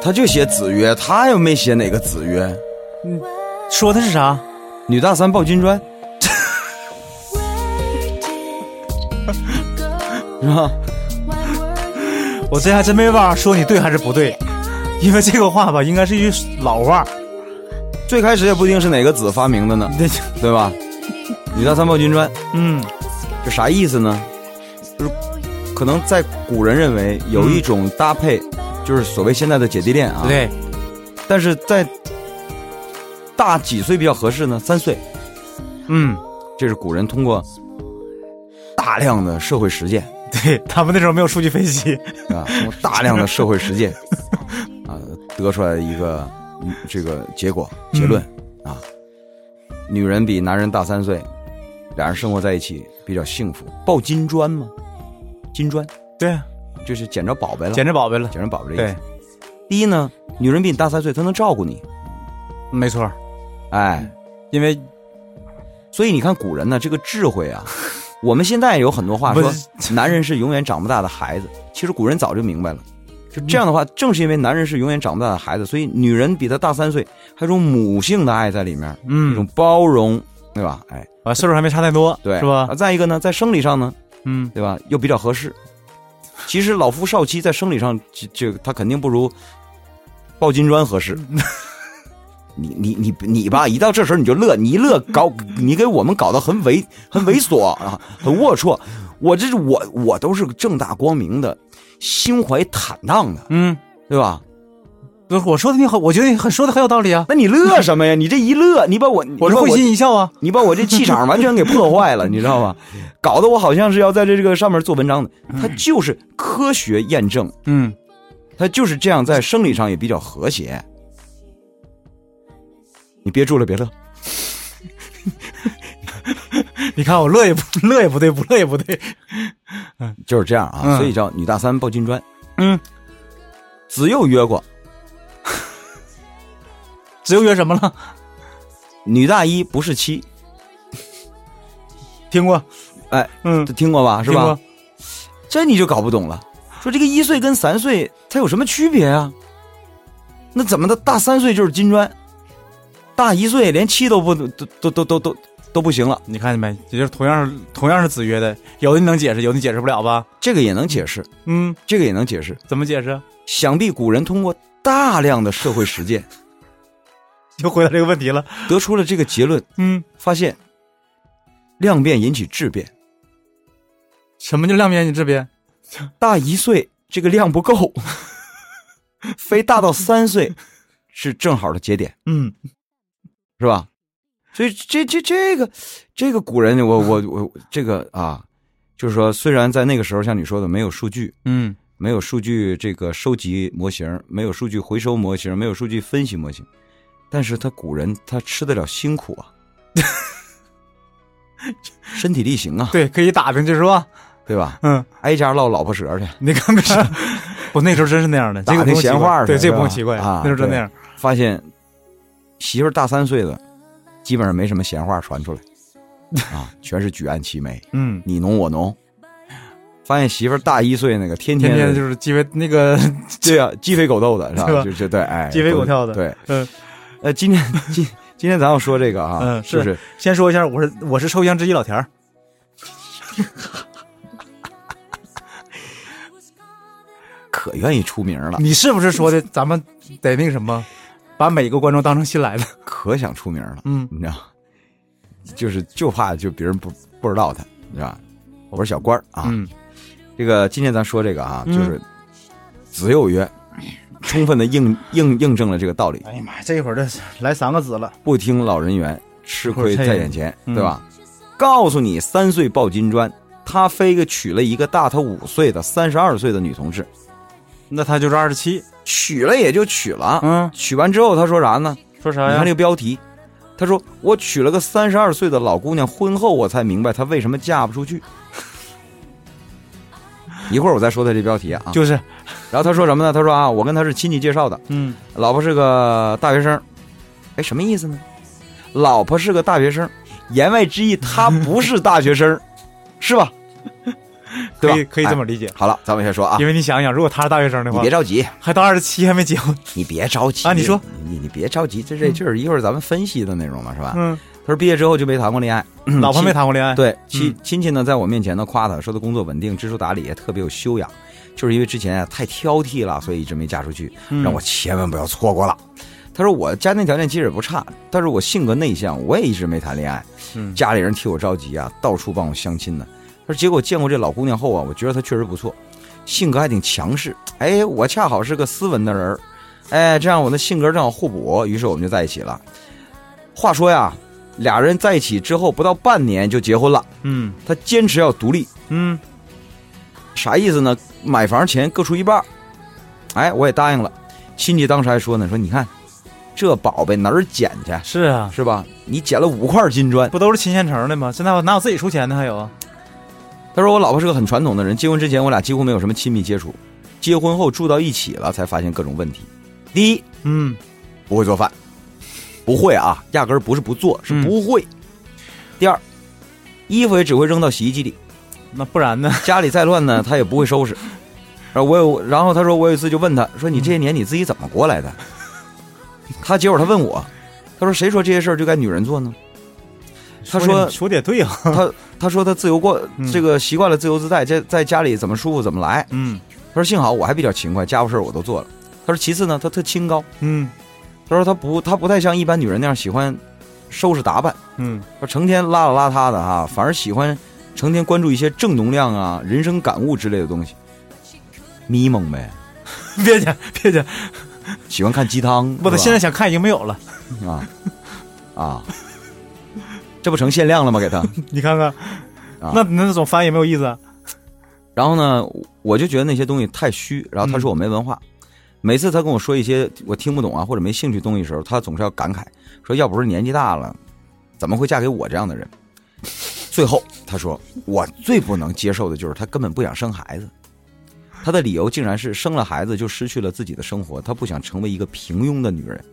他就写子曰，他又没写哪个子曰。说的是啥？女大三抱金砖? 是吧我这还真没法说你对还是不对，因为这个话吧，应该是一句老话。最开始也不一定是哪个子发明的呢，那对吧？女大三抱金砖，嗯，这啥意思呢？就是可能在古人认为有一种搭配，就是所谓现在的姐弟恋啊。。对，但是在大几岁比较合适呢？三岁，嗯，这是古人通过大量的社会实践对他们那时候没有数据分析，啊，通过大量的社会实践 啊，得出来的一个嗯这个结果结论啊，女人比男人大三岁，俩人生活在一起比较幸福。抱金砖吗？金砖对，就是捡着宝贝了，捡着宝贝了。捡着宝贝的意对思。，第一呢，女人比你大三岁，她能照顾你，没错，哎，因为所以你看古人呢，这个智慧啊，我们现在有很多话说，男人是永远长不大的孩子。其实古人早就明白了，就这样的话，正是因为男人是永远长不大的孩子，所以女人比他大三岁，还有种母性的爱在里面，嗯一种嗯，包容，对吧？哎，啊，岁数还没差太多，对，是吧啊？再一个呢，在生理上呢，嗯，对吧？又比较合适。其实老夫少妻在生理上，这这个他肯定不如抱金砖合适。你你你你吧，一到这时候你就乐，你一乐搞 你给我们搞得很猥很猥琐 啊，很龌龊。我这是我我都是正大光明的，心怀坦荡的，嗯，对吧？不是我说的你很，我觉得你很说的很有道理啊，那你乐什么呀？你这一乐，你把我 我是会心一笑啊。你把我这气场完全给破坏了，你知道吗？搞得我好像是要在这这个上面做文章的。它就是科学验证，嗯，它就是这样，在生理上也比较和谐。你憋住了，别乐。你看我乐也不乐也不对，不乐也不对。嗯就是这样啊，嗯所以叫女大三抱金砖。嗯，子又曰过，子又约什么了？女大一不是妻，听过？哎，嗯，听过吧？是吧？？这你就搞不懂了。说这个一岁跟三岁它有什么区别啊？那怎么的？大三岁就是金砖，大一岁连七都不都都都都都都不行了。你看见没？也就是同样是同样是子曰的，有的你能解释，有的你解释不了吧？这个也能解释，嗯，这个也能解释。怎么解释？想必古人通过大量的社会实践，就回答这个问题了。得出了这个结论，嗯，发现量变引起质变。什么叫量变引起质变？大一岁这个量不够，非大到三岁是正好的节点，嗯，是吧？所以这这这个这个古人，我我我这个啊，就是说，虽然在那个时候像你说的没有数据，嗯，没有数据这个收集模型，没有数据回收模型，没有数据分析模型，但是他古人他吃得了辛苦啊，身体力行啊，对，可以打听去是吧？对吧？嗯，挨家唠老婆舌去，你看看，我那时候真是那样的，这打听个不用闲话对，这不用奇怪，啊那时候真那样。发现媳妇大三岁的，基本上没什么闲话传出来，啊，全是举案齐眉，嗯，你侬我侬。发现媳妇大一岁那个，天天天天就是鸡飞那个，对啊，鸡飞狗斗的是吧？是吧？就就对，哎，鸡飞狗跳的。对，嗯呃，今天今今天咱要说这个啊，嗯是是是先说一下，我是我是臭香之一老田儿，可愿意出名了，你是不是说的咱们得那个什么，把每个观众当成新来的？可想出名了，嗯你知道，就是就怕就别人不不知道他，你知道吧？我是小官儿啊，嗯这个今天咱说这个啊，嗯就是子有曰，充分的印印印证了这个道理。哎呀妈呀，这一会儿这来三个字了，不听老人言，吃亏在眼前，嗯对吧？告诉你，三岁抱金砖，他非个娶了一个大他五岁的三十二岁的女同志，那他就是二十七。娶了也就娶了，嗯，娶完之后他说啥呢？说啥呀你看这？个标题，他说我娶了个三十二岁的老姑娘，婚后我才明白她为什么嫁不出去。一会儿我再说他这标题啊，就是，然后他说什么呢？他说啊，我跟他是亲戚介绍的，嗯，老婆是个大学生，哎，什么意思呢？老婆是个大学生，言外之意他不是大学生，是吧？对吧？可以可以这么哎理解。好了，咱们先说啊。因，为你想想，如果他是大学生的话你别，着急，还到二十七还没结婚，你别着急。啊你说。你你别着急，这这就是一会儿咱们分析的内容嘛，是吧？嗯，他说毕业之后就没谈过恋爱，老婆没谈过恋爱，，对亲嗯亲戚呢，在我面前呢夸他说他工作稳定、知书达理，也特别有修养。就是因为之前啊太挑剔了，所以一直没嫁出去，嗯让我千万不要错过了。他说我家庭条件其实也不差，但是我性格内向，我也一直没谈恋爱。嗯家里人替我着急啊，到处帮我相亲呢。他说结果见过这老姑娘后啊，我觉得她确实不错，性格还挺强势。哎，我恰好是个斯文的人儿，哎，这样我的性格正好互补，于是我们就在一起了。话说呀，俩人在一起之后不到半年就结婚了。嗯他坚持要独立，嗯，啥意思呢？买房钱各出一半儿。哎，我也答应了。亲戚当时还说呢，说你看这宝贝哪儿捡去是啊，是吧？你捡了五块金砖。不都是亲县城的吗？现在我哪有自己出钱的还有啊？他说我老婆是个很传统的人，结婚之前我俩几乎没有什么亲密接触，结婚后住到一起了才发现各种问题。第一，嗯，不会做饭，不会啊，压根儿不是不做，是嗯不会。第二，衣服也只会扔到洗衣机里，那不然呢？家里再乱呢，他也不会收拾。然后我有，然后他说我有一次就问他说：“你这些年你自己怎么过来的？” 他结果他问我，他说：“谁说这些事儿就该女人做呢？”他说说的也对啊，他他说他自由过嗯这个习惯了自由自在，在在家里怎么舒服怎么来。嗯他说幸好我还比较勤快，家务事儿我都做了。他说其次呢，他特清高。嗯他说他不他不太像一般女人那样喜欢收拾打扮，嗯，说成天邋里邋遢的哈，反而喜欢成天关注一些正能量啊、人生感悟之类的东西。迷蒙呗，别介别介，喜欢看鸡汤。我的现在想看已经没有了，啊啊，这不成限量了吗？给他。你看看，啊那那种翻也没有意思啊。然后呢，我就觉得那些东西太虚。然后他说我没文化，每次他跟我说一些我听不懂啊或者没兴趣东西的时候，他总是要感慨说，要不是年纪大了，怎么会嫁给我这样的人？最后他说，我最不能接受的就是他根本不想生孩子。他的理由竟然是生了孩子就失去了自己的生活，他不想成为一个平庸的女人。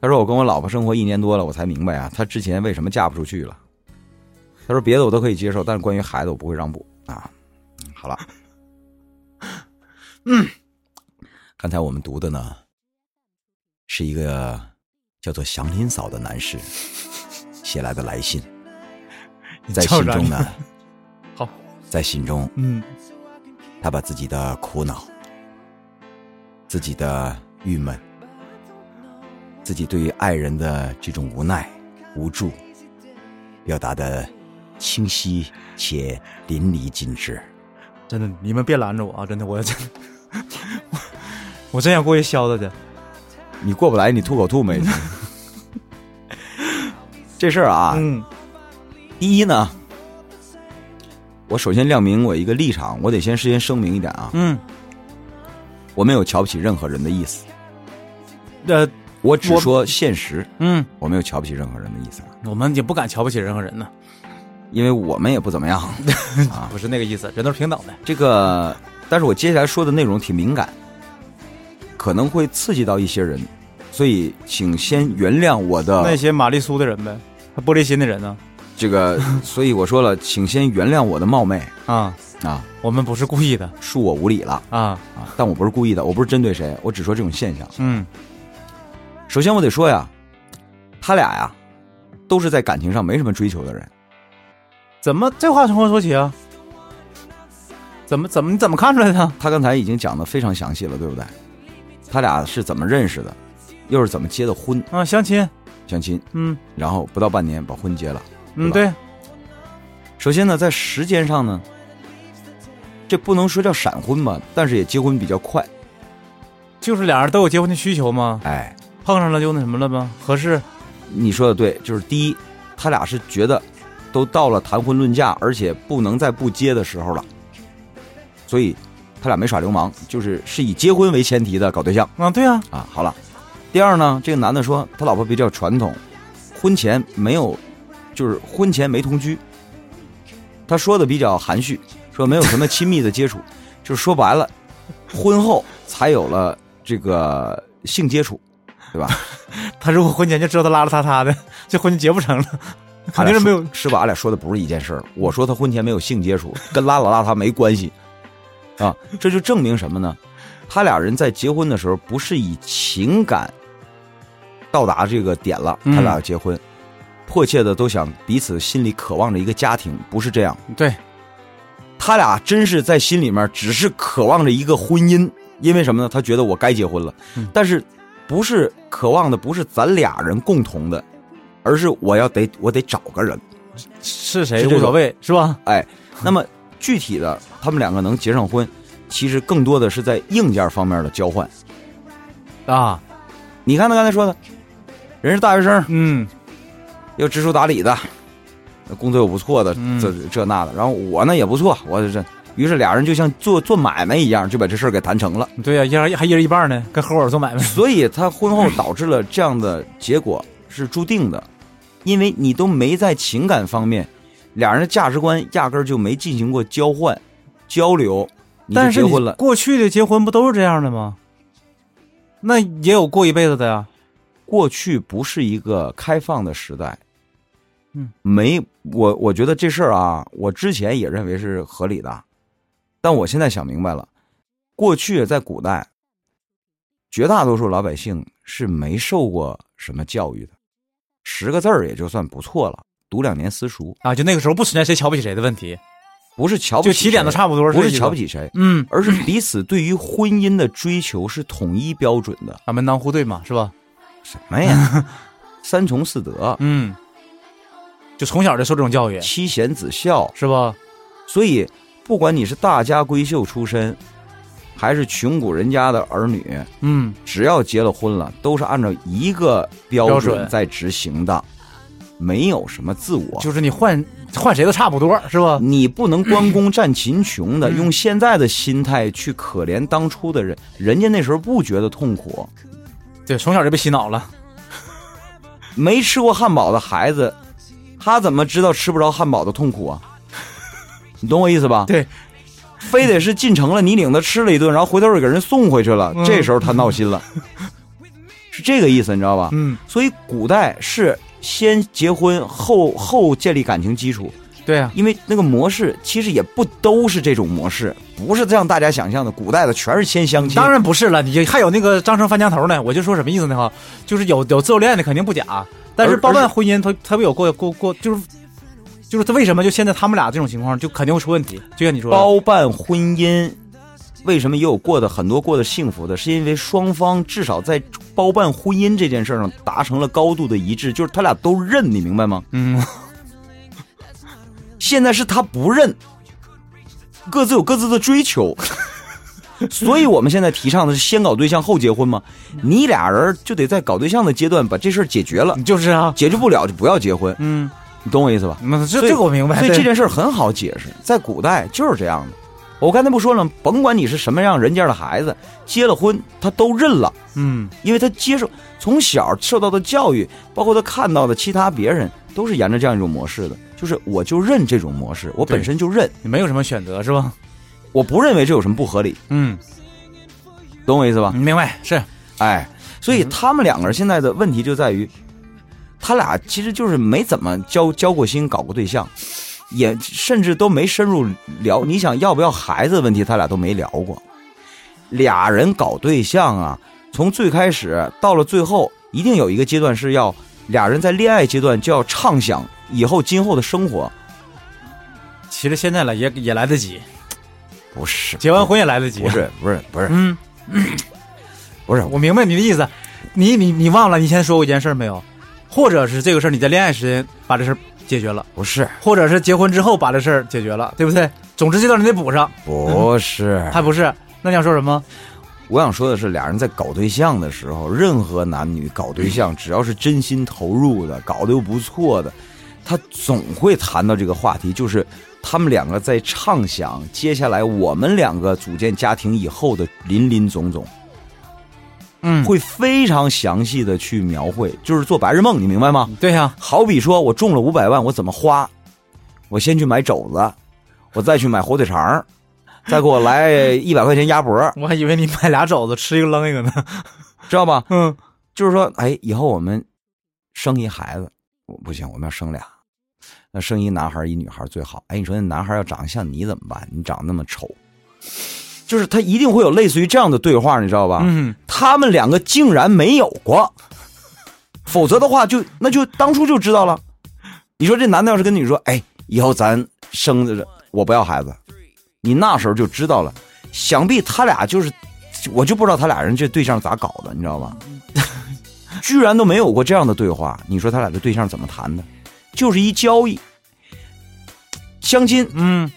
他说：“我跟我老婆生活一年多了，我才明白啊，她之前为什么嫁不出去了。”他说：“别的我都可以接受，但是关于孩子我不会让步啊。”好了，嗯，刚才我们读的呢，是一个叫做祥林嫂的男士写来的来信，在信中呢，好，在信中嗯他把自己的苦恼、自己的郁闷、自己对于爱人的这种无奈、无助，表达的清晰且淋漓尽致。真的，你们别拦着我啊！真的，我要真的，我我真想过去削他去。你过不来，你吐口吐没？这事儿啊，嗯第一呢，我首先亮明我一个立场，我得先事先声明一点啊，嗯，我没有瞧不起任何人的意思，呃我只说现实，嗯，我没有瞧不起任何人的意思，我们也不敢瞧不起任何人呢，因为我们也不怎么样。啊不是那个意思，人都是平等的。这个，但是我接下来说的内容挺敏感，可能会刺激到一些人，所以请先原谅我的那些玛丽苏的人呗，还玻璃心的人呢？这个，所以我说了，请先原谅我的冒昧啊，啊，我们不是故意的恕我无礼了啊。啊，但我不是故意的，我不是针对谁，我只说这种现象。嗯首先我得说呀，他俩呀，都是在感情上没什么追求的人。怎么这话从何说起啊？怎么怎么你怎么看出来的？他刚才已经讲的非常详细了，对不对？他俩是怎么认识的，又是怎么结的婚，啊，相亲，相亲，嗯然后不到半年把婚结了。嗯，对对，首先呢，在时间上呢，这不能说叫闪婚吧，但是也结婚比较快。就是俩人都有结婚的需求吗？哎，碰上了就那什么了吗？合适？你说的对，就是第一，他俩是觉得都到了谈婚论嫁，而且不能再不结的时候了，所以他俩没耍流氓，就是是以结婚为前提的搞对象啊，对啊，啊。好了，第二呢，这个男的说他老婆比较传统，婚前没有，就是婚前没同居。他说的比较含蓄，说没有什么亲密的接触，就是说白了，婚后才有了这个性接触，对吧？他如果婚前就知道他邋邋遢遢的，这婚就结不成了，肯定是没有说。是吧？俺俩说的不是一件事儿。我说他婚前没有性接触，跟邋里邋遢没关系啊。这就证明什么呢？他俩人在结婚的时候不是以情感到达这个点了，嗯他俩要结婚，迫切的都想彼此心里渴望着一个家庭，不是这样。对，他俩真是在心里面只是渴望着一个婚姻，因为什么呢？他觉得我该结婚了，嗯但是不是渴望的不是咱俩人共同的，而是我要得我得找个人。是谁无所谓，是吧？哎，那么具体的，他们两个能结上婚，其实更多的是在硬件方面的交换。啊，你看他刚才说的，人是大学生，嗯，又知书达理的，工作又不错的，嗯这这那的。然后我呢也不错，我这于是俩人就像做做买卖一样，就把这事儿给谈成了。对呀、一人还一人一半呢，跟合伙做买卖。所以他婚后导致了这样的结果是注定的，因为你都没在情感方面，俩人的价值观压根儿就没进行过交换交流，但是你结婚了。过去的结婚不都是这样的吗？那也有过一辈子的呀。过去不是一个开放的时代，嗯，没我我觉得这事儿啊，我之前也认为是合理的，但我现在想明白了，过去在古代，绝大多数老百姓是没受过什么教育的，十个字儿也就算不错了，读两年私塾，啊，就那个时候不存在谁瞧不起谁的问题，不是瞧不起就起点都差不多，不是瞧不起谁，嗯，而是彼此对于婚姻的追求是统一标准的。啊，门当户对嘛，是吧？什么呀？三从四德，嗯，就从小就受这种教育，妻贤子孝，是吧？所以，不管你是大家闺秀出身，还是穷苦人家的儿女，嗯，只要结了婚了，都是按照一个标准在执行的，没有什么自我。就是你换换谁都差不多，是吧？你不能关公战秦琼的，嗯用现在的心态去可怜当初的人，人家那时候不觉得痛苦，对，从小就被洗脑了。没吃过汉堡的孩子，他怎么知道吃不着汉堡的痛苦啊？你懂我意思吧？对，非得是进城了，你领他吃了一顿，然后回头又给人送回去了，嗯这时候他闹心了，是这个意思，你知道吧？嗯，所以古代是先结婚后后建立感情基础，对啊、因为那个模式其实也不都是这种模式，不是像大家想象的，古代的全是先相亲。当然不是了，你还有那个张成翻墙头呢。我就说什么意思呢？哈，就是有有自由恋爱的肯定不假，但是包办婚姻他他不有过过过，就是就是他为什么就现在他们俩这种情况就肯定会出问题？就像你说的，包办婚姻，为什么也有过的很多过得幸福的？是因为双方至少在包办婚姻这件事上达成了高度的一致，就是他俩都认，你明白吗？嗯，现在是他不认，各自有各自的追求，所以我们现在提倡的是先搞对象后结婚嘛。你俩人就得在搞对象的阶段把这事儿解决了，就是啊，解决不了就不要结婚，嗯，你懂我意思吧？那这这个我明白，所以这件事很好解释，在古代就是这样的。我刚才不说了吗，甭管你是什么样人家的孩子，结了婚他都认了，嗯，因为他接受从小受到的教育，包括他看到的其他别人，都是沿着这样一种模式的，就是我就认这种模式，我本身就认，你没有什么选择是吧？我不认为这有什么不合理，嗯，懂我意思吧？明白是，哎，所以他们两个人现在的问题就在于，他俩其实就是没怎么交交过心，搞过对象，也甚至都没深入聊。你想要不要孩子的问题，他俩都没聊过。俩人搞对象啊，从最开始到了最后，一定有一个阶段是要俩人在恋爱阶段就要畅想以后今后的生活，其实现在了也也来得及，不是结完婚也来得及，不是不是不是嗯，不是我明白你的意思，你你你忘了你先说过一件事儿没有？或者是这个事儿你在恋爱时间把这事儿解决了，不是或者是结婚之后把这事儿解决了，对不对？总之这段你得补上，不是，还不是？那你想说什么？我想说的是，俩人在搞对象的时候，任何男女搞对象，只要是真心投入的，搞得又不错的，他总会谈到这个话题，就是他们两个在畅想接下来我们两个组建家庭以后的林林总总，嗯，会非常详细的去描绘，就是做白日梦，你明白吗？对呀、好比说我中了五百万，我怎么花？我先去买肘子，我再去买火腿肠，再给我来 一百块钱鸭脖，我还以为你买俩肘子吃一个扔一个呢。知道吧？嗯，就是说，哎，以后我们生一孩子，我不行，我们要生俩，那生一男孩一女孩最好。哎，你说那男孩要长得像你怎么办？你长得那么丑，就是他一定会有类似于这样的对话，你知道吧？嗯，他们两个竟然没有过，否则的话就那就当初就知道了。你说这男的要是跟你说，哎，以后咱生的我不要孩子，你那时候就知道了。想必他俩就是，我就不知道他俩人这对象咋搞的，你知道吧？居然都没有过这样的对话，你说他俩这对象怎么谈的？就是一交易，相亲，嗯，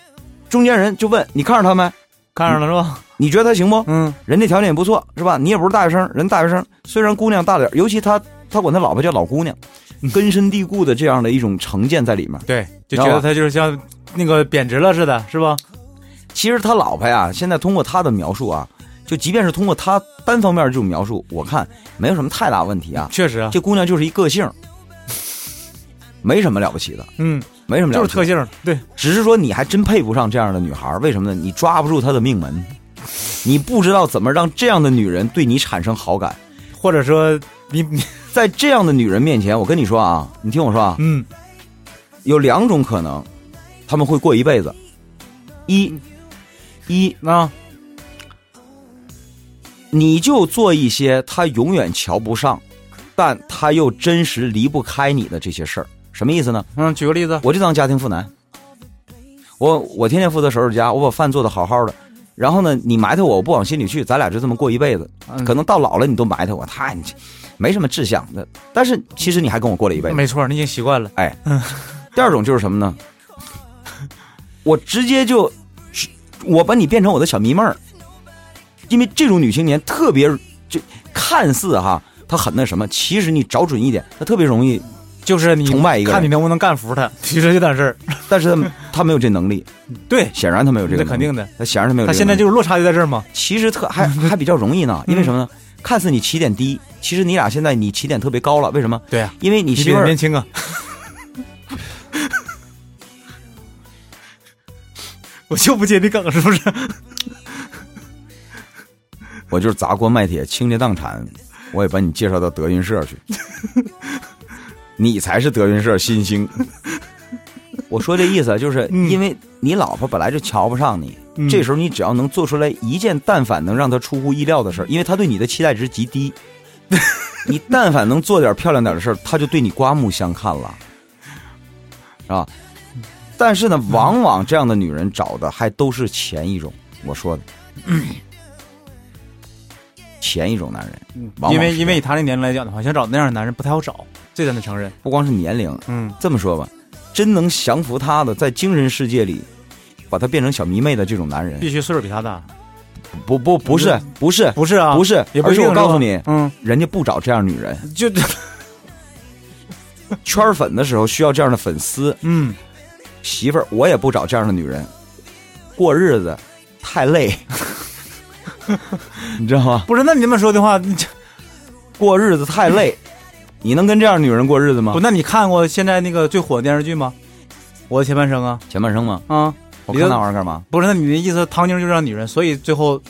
中间人就问你看着他没？看上了是吧？你觉得他行不？嗯，人家条件也不错，是吧？你也不是大学生，人大学生，虽然姑娘大点儿，尤其他他管他老婆叫老姑娘，根深蒂固的这样的一种成见在里面。对，就觉得他就是像那个贬值了似的，是吧？其实他老婆呀，现在通过他的描述啊，就即便是通过他单方面这种描述，我看没有什么太大问题啊。确实啊，这姑娘就是一个性，没什么了不起的，嗯，没什么了不起的就是特性，对，只是说你还真配不上这样的女孩儿，为什么呢？你抓不住她的命门，你不知道怎么让这样的女人对你产生好感。或者说你你在这样的女人面前，我跟你说啊，你听我说啊，嗯有两种可能，他们会过一辈子。一，一啊，你就做一些他永远瞧不上，但他又真实离不开你的这些事儿。什么意思呢？嗯，举个例子，我就当家庭妇男，我我天天负责收拾家，我把饭做的好好的。然后呢，你埋汰我，我不往心里去，咱俩就这么过一辈子。嗯可能到老了你都埋汰我，太你没什么志向的。但是其实你还跟我过了一辈子。没错，你已经习惯了，哎，第二种就是什么呢？我直接就，我把你变成我的小迷妹儿，因为这种女青年特别，就看似哈，她很那什么，其实你找准一点，她特别容易，就是你崇拜一个人看你能不能干服他，其实这点事儿，但是她她没有这能力，对，显然他没有这个那肯定的，他显然他没有这他。现在就是落差就在这儿嘛，其实特还还比较容易呢，因为什么呢？看似你起点低，其实你俩现在你起点特别高了，为什么？对啊，因为你你媳妇儿年轻啊，我就不接你梗是不是？我就是砸锅卖铁、倾家荡产，我也把你介绍到德云社去。你才是德云社新星。我说这意思啊就是嗯。因为你老婆本来就瞧不上你，嗯。这时候你只要能做出来一件但凡能让她出乎意料的事儿，因为她对你的期待值极低，你但凡能做点漂亮点的事儿，她就对你刮目相看了，是吧？但是呢，往往这样的女人找的还都是前一种，我说的，前一种男人，往往因为因为以他那年龄来讲的话，想找那样的男人不太好找，这咱得承认。不光是年龄，嗯，这么说吧，真能降服他的，在精神世界里，把他变成小迷妹的这种男人，必须岁数比他大，不不不是不是不是啊，不是，也不而是我告诉你，嗯，人家不找这样女人，就。圈粉的时候需要这样的粉丝，嗯，媳妇儿我也不找这样的女人，过日子太累，你知道吗？不是，那你这么说的话，过日子太累，你能跟这样的女人过日子吗不，？那你看过现在那个最火的电视剧吗？我的前半生啊，前半生吗？啊，我看那玩意儿干嘛？不是，那你的意思，唐晶就让女人，所以最后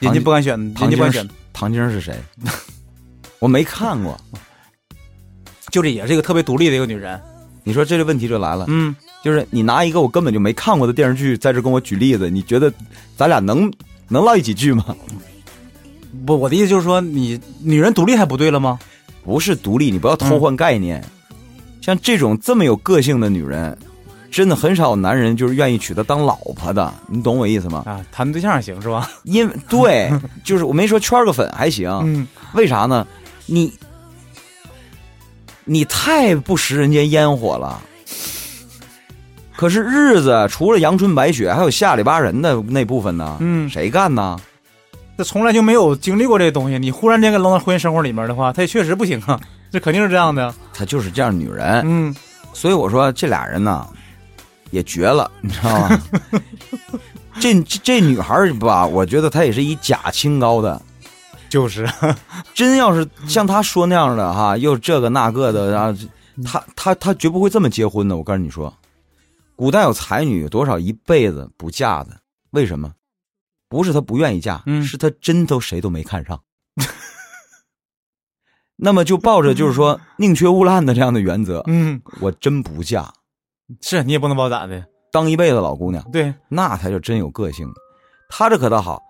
人家不敢选，人家不敢选，唐晶是谁？我没看过。就这也是一个特别独立的一个女人。你说这个问题就来了，嗯，就是你拿一个我根本就没看过的电视剧在这跟我举例子，你觉得咱俩能能唠一几句吗？不，我的意思就是说，你女人独立还不对了吗？不是独立，你不要偷换概念。像这种这么有个性的女人，真的很少有男人就是愿意娶她当老婆的，你懂我意思吗？啊，谈对象行是吧？因为对，就是我没说圈个粉还行，嗯，为啥呢？你你太不食人间烟火了。可是日子除了阳春白雪，还有下里巴人的那部分呢，嗯谁干呢？这从来就没有经历过这东西，你忽然间给扔到婚姻生活里面的话，他也确实不行啊，这肯定是这样的。她就是这样女人，嗯，所以我说这俩人呢也绝了，你知道吗？这这这女孩儿吧，我觉得她也是以假清高的。就是，真要是像她说那样的哈，又这个那个的，然后她她她绝不会这么结婚的。我告诉你说，古代有才女有多少一辈子不嫁的？为什么？不是她不愿意嫁，嗯是她真都谁都没看上。那么就抱着就是说 宁缺毋滥的这样的原则，嗯，我真不嫁，是你也不能把我咋的。当一辈子老姑娘，对，那才叫真有个性。她这可倒好，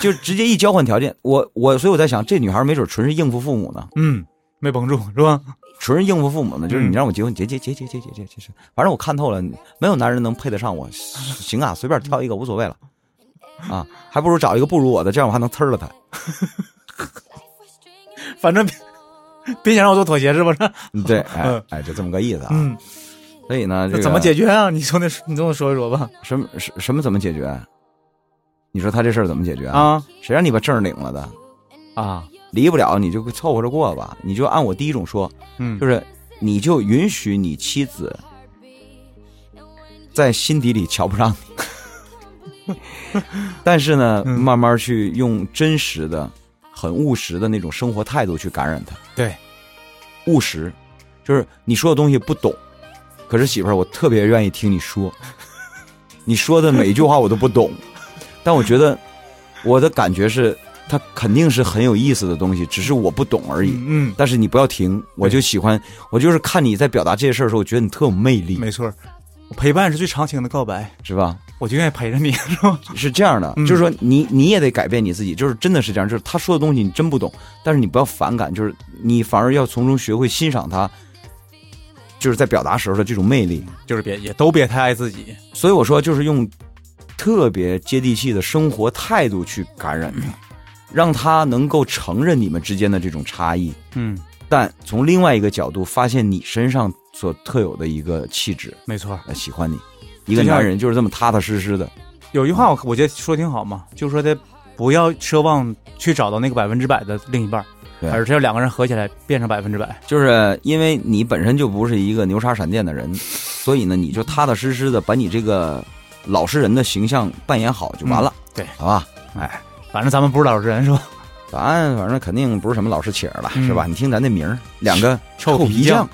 就直接一交换条件，我我所以我在想，这女孩没准纯是应付父母呢，嗯，没绷住是吧？纯是应付父母呢，就是嗯你让我结婚，结结结结结结结结结，反正我看透了，没有男人能配得上我，行啊，随便挑一个无所谓了，啊，还不如找一个不如我的，这样我还能呲了他。反正别别想让我做妥协是不是？对，哎嗯哎，就这么个意思啊。嗯，所以呢，这个怎么解决啊？你从那你跟我说一说吧。什么什什么怎么解决？你说他这事儿怎么解决啊？啊谁让你把证领了的？啊，离不了你就凑合着过吧。你就按我第一种说，嗯，就是你就允许你妻子在心底里瞧不上你，但是呢，嗯慢慢去用真实的、很务实的那种生活态度去感染他。对，务实就是你说的东西不懂，可是媳妇儿，我特别愿意听你说，你说的每一句话我都不懂，但我觉得我的感觉是，它肯定是很有意思的东西，只是我不懂而已。嗯，但是你不要停，我就喜欢，我就是看你在表达这些事儿的时候，我觉得你特有魅力，没错，陪伴是最长情的告白，是吧？我就愿意陪着你，是吧？是这样的，嗯就是说你你也得改变你自己，就是真的是这样，就是他说的东西你真不懂，但是你不要反感，就是你反而要从中学会欣赏他，就是在表达时候的这种魅力。就是别也都别太爱自己，所以我说，就是用特别接地气的生活态度去感染他，让他能够承认你们之间的这种差异，嗯，但从另外一个角度发现你身上所特有的一个气质。没错。喜欢你。一个男人就是这么踏踏实实的，有句话我我觉得说挺好嘛，就是说的不要奢望去找到那个百分之百的另一半而是要两个人合起来变成百分之百。就是因为你本身就不是一个牛叉闪电的人，所以呢，你就踏踏实实的把你这个老实人的形象扮演好就完了，对好吧？哎，反正咱们不是老实人是吧？咱 反正肯定不是什么老实且儿了，嗯是吧？你听咱这名儿，两个臭皮皮匠。